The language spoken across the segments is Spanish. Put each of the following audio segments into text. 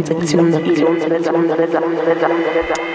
sección, sección, sección, sección,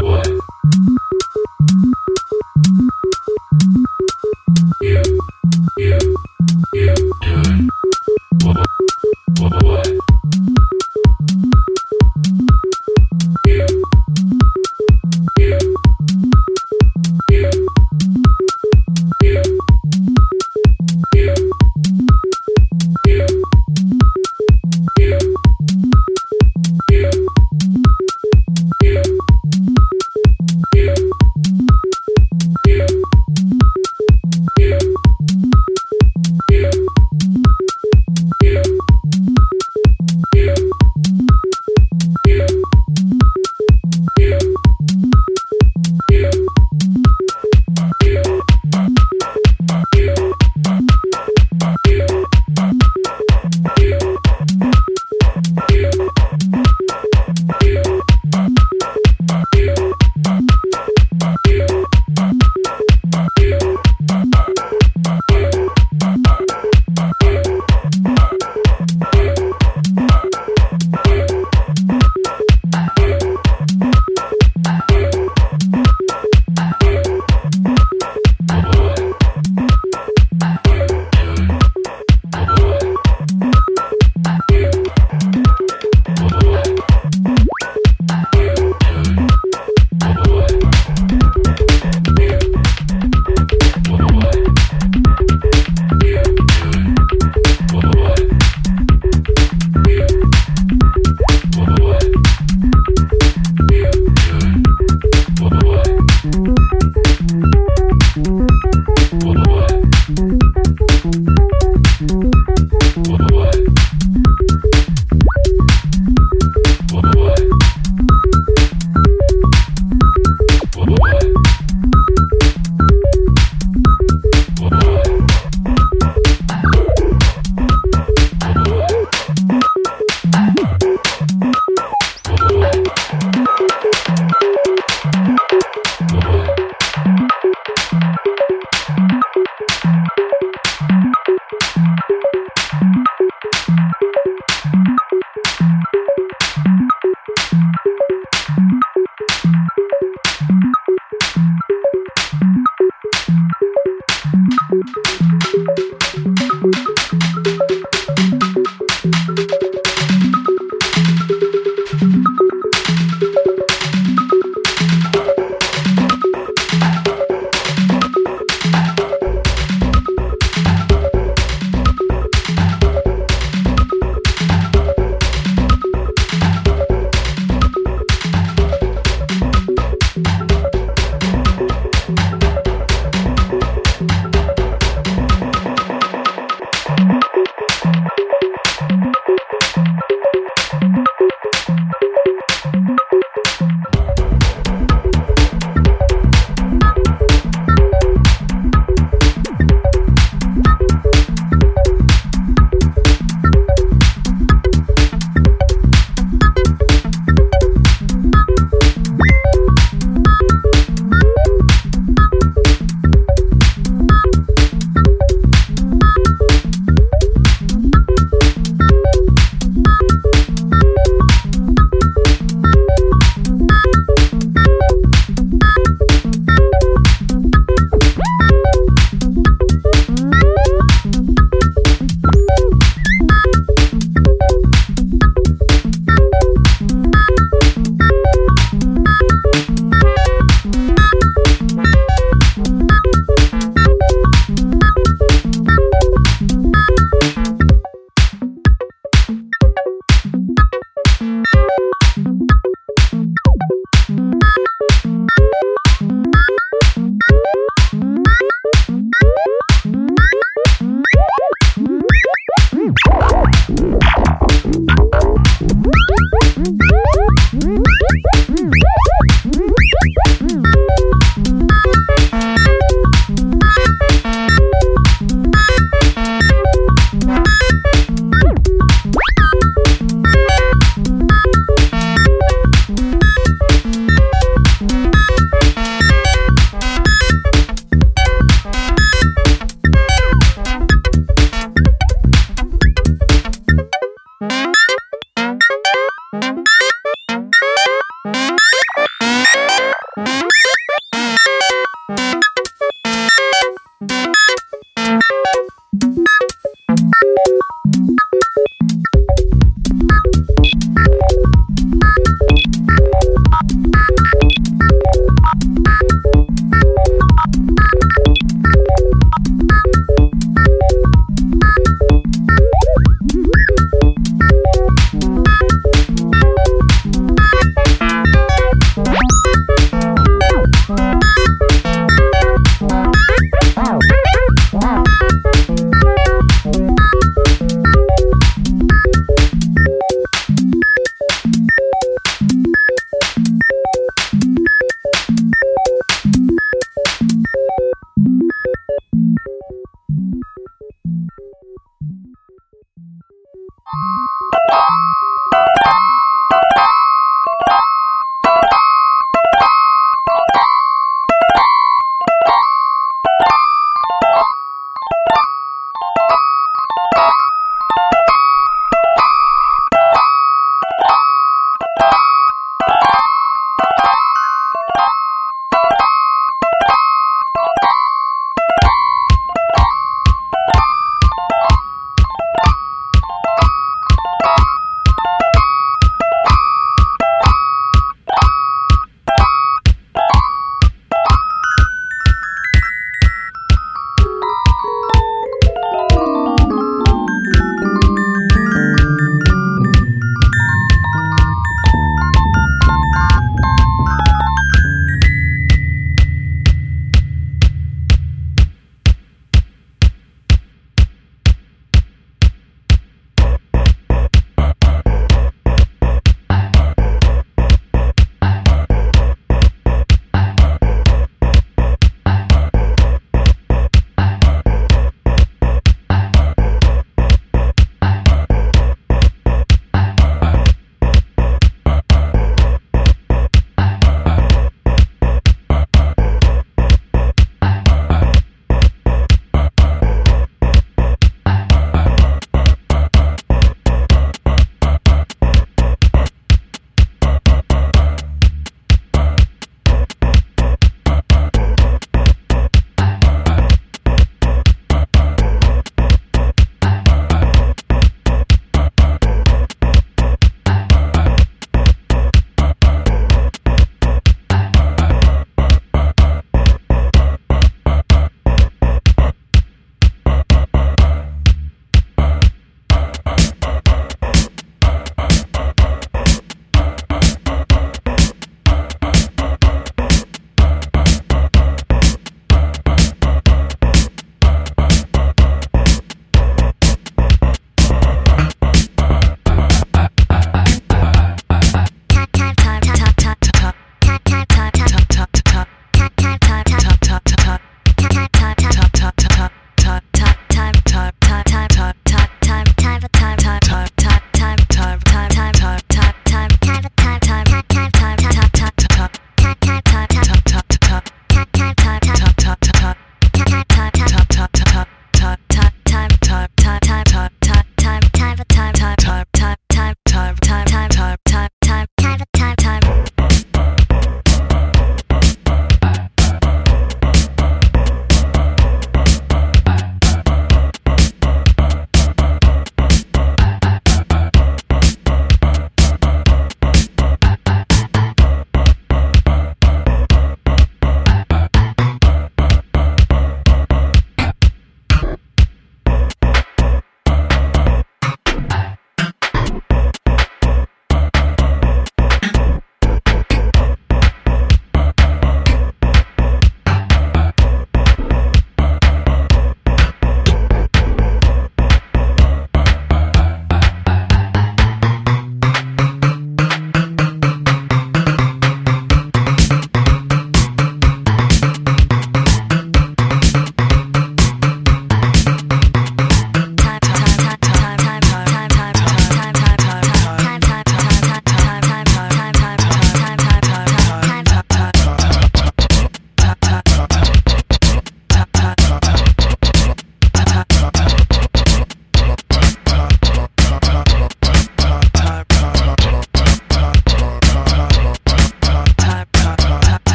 boy.